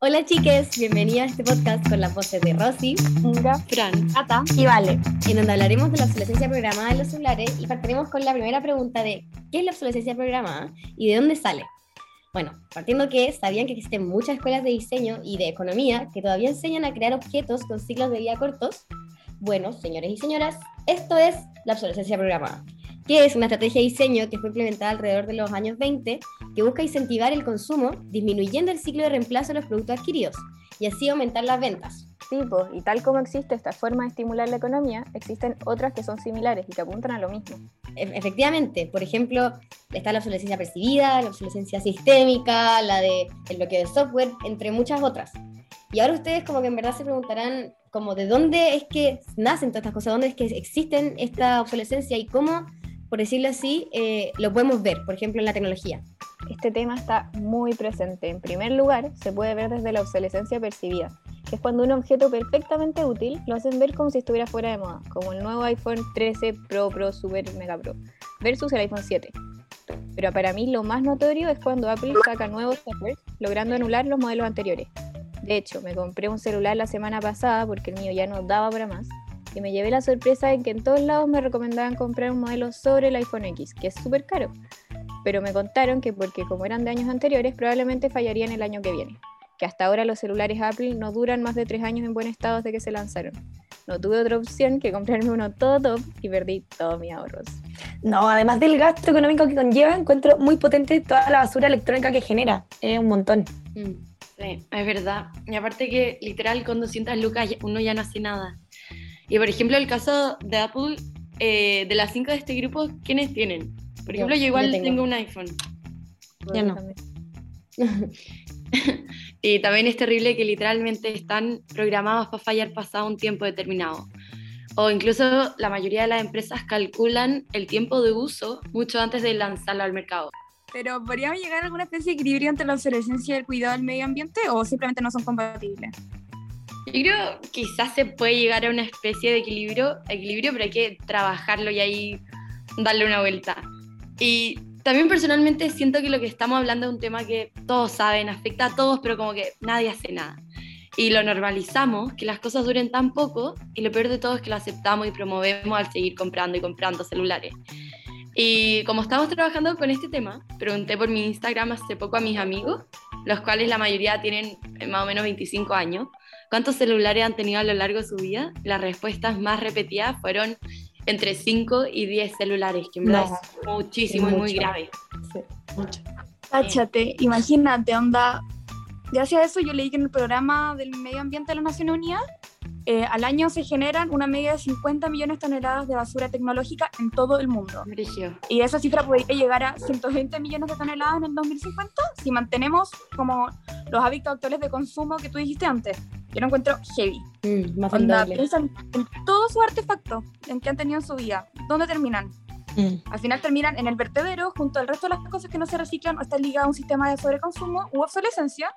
Hola chiques, bienvenidas a este podcast con las voces de Rosy, Inga, Fran, Ata y Vale. en donde hablaremos de la obsolescencia programada en los celulares y partiremos con la primera pregunta de ¿qué es la obsolescencia programada y de dónde sale? Bueno, partiendo que sabían que existen muchas escuelas de diseño y de economía que todavía enseñan a crear objetos con ciclos de vida cortos. Bueno, señores y señoras, esto es la obsolescencia programada que es una estrategia de diseño que fue implementada alrededor de los años 20, que busca incentivar el consumo, disminuyendo el ciclo de reemplazo de los productos adquiridos y así aumentar las ventas. Sí, pues, y tal como existe esta forma de estimular la economía, existen otras que son similares y que apuntan a lo mismo. E- Efectivamente, por ejemplo, está la obsolescencia percibida, la obsolescencia sistémica, la de el bloqueo de software, entre muchas otras. Y ahora ustedes como que en verdad se preguntarán como de dónde es que nacen todas estas cosas, dónde es que existen esta obsolescencia y cómo, por decirlo así, eh, lo podemos ver, por ejemplo, en la tecnología. Este tema está muy presente. En primer lugar, se puede ver desde la obsolescencia percibida, que es cuando un objeto perfectamente útil lo hacen ver como si estuviera fuera de moda, como el nuevo iPhone 13 Pro, Pro, Super, Mega Pro, versus el iPhone 7. Pero para mí lo más notorio es cuando Apple saca nuevos software, logrando anular los modelos anteriores. De hecho, me compré un celular la semana pasada porque el mío ya no daba para más y me llevé la sorpresa en que en todos lados me recomendaban comprar un modelo sobre el iPhone X, que es súper caro. Pero me contaron que porque como eran de años anteriores, probablemente fallarían el año que viene. Que hasta ahora los celulares Apple no duran más de tres años en buen estado desde que se lanzaron. No tuve otra opción que comprarme uno todo top y perdí todos mis ahorros. No, además del gasto económico que conlleva, encuentro muy potente toda la basura electrónica que genera. Es un montón. Mm. Sí, es verdad. Y aparte que literal con 200 lucas uno ya no hace nada. Y por ejemplo el caso de Apple, eh, de las cinco de este grupo, ¿quiénes tienen? Por Yo, ejemplo, yo yo igual tengo. tengo. un iPhone. Ya no. Y también es terrible que literalmente están programados para fallar pasado un tiempo determinado. O incluso la mayoría de las empresas calculan el tiempo de uso mucho antes de lanzarlo al mercado. Pero ¿podríamos llegar a alguna especie de equilibrio entre la obsolescencia y el cuidado del medio ambiente o simplemente no son compatibles? Yo creo quizás se puede llegar a una especie de equilibrio, equilibrio, pero hay que trabajarlo y ahí darle una vuelta. Y también personalmente siento que lo que estamos hablando es un tema que todos saben, afecta a todos, pero como que nadie hace nada. Y lo normalizamos, que las cosas duren tan poco, y lo peor de todo es que lo aceptamos y promovemos al seguir comprando y comprando celulares. Y como estamos trabajando con este tema, pregunté por mi Instagram hace poco a mis amigos, los cuales la mayoría tienen eh, más o menos 25 años, ¿Cuántos celulares han tenido a lo largo de su vida? Las respuestas más repetidas fueron entre 5 y 10 celulares, que en verdad No, es muchísimo y muy grave. Sí, mucho. Cáchate, imagínate, onda. Gracias a eso yo leí que en el programa del medio ambiente de las Naciones Unidas, eh, al año se generan una media de 50 millones de toneladas de basura tecnológica en todo el mundo. Brigio. Y esa cifra podría llegar a 120 millones de toneladas en el 2050 si mantenemos como los hábitos actuales de consumo que tú dijiste antes. Yo lo encuentro heavy. Mm, más Onda, piensan en todos sus artefactos en que han tenido en su vida. ¿Dónde terminan? Mm. Al final terminan en el vertedero junto al resto de las cosas que no se reciclan o están ligadas a un sistema de sobreconsumo u obsolescencia,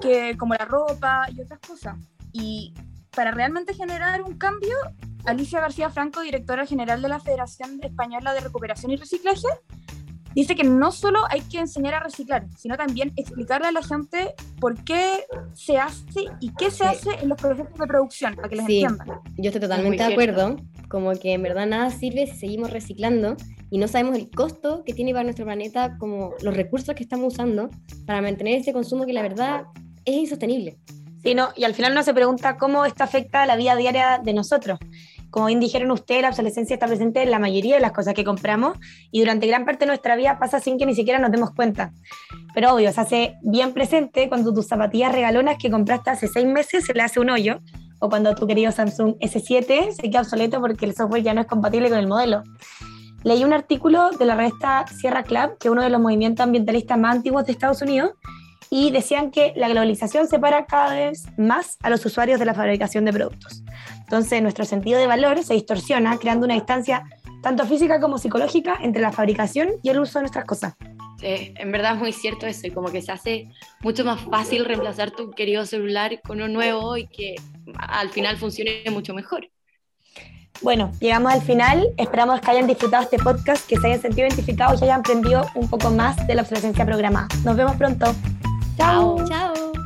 que, como la ropa y otras cosas. Y para realmente generar un cambio, Alicia García Franco, directora general de la Federación Española de Recuperación y Reciclaje, dice que no solo hay que enseñar a reciclar, sino también explicarle a la gente por qué se hace y qué se Sí. hace en los procesos de producción, para que les Sí. entiendan. Yo estoy totalmente Muy de acuerdo, como que en verdad nada sirve si seguimos reciclando y no sabemos el costo que tiene para nuestro planeta, como los recursos que estamos usando para mantener este consumo que la verdad es insostenible. Sí, no, y al final uno se pregunta cómo esto afecta a la vida diaria de nosotros. Como bien dijeron ustedes, la obsolescencia está presente en la mayoría de las cosas que compramos y durante gran parte de nuestra vida pasa sin que ni siquiera nos demos cuenta. Pero obvio, se hace bien presente cuando tus zapatillas regalonas que compraste hace seis meses se le hace un hoyo o cuando tu querido Samsung S7 se queda obsoleto porque el software ya no es compatible con el modelo. Leí un artículo de la revista Sierra Club, que es uno de los movimientos ambientalistas más antiguos de Estados Unidos, y decían que la globalización separa cada vez más a los usuarios de la fabricación de productos. Entonces, nuestro sentido de valor se distorsiona, creando una distancia tanto física como psicológica entre la fabricación y el uso de nuestras cosas. Sí, en verdad es muy cierto eso, y como que se hace mucho más fácil reemplazar tu querido celular con uno nuevo y que al final funcione mucho mejor. Bueno, llegamos al final. Esperamos que hayan disfrutado este podcast, que se hayan sentido identificados y hayan aprendido un poco más de la obsolescencia programada. Nos vemos pronto. 早，早。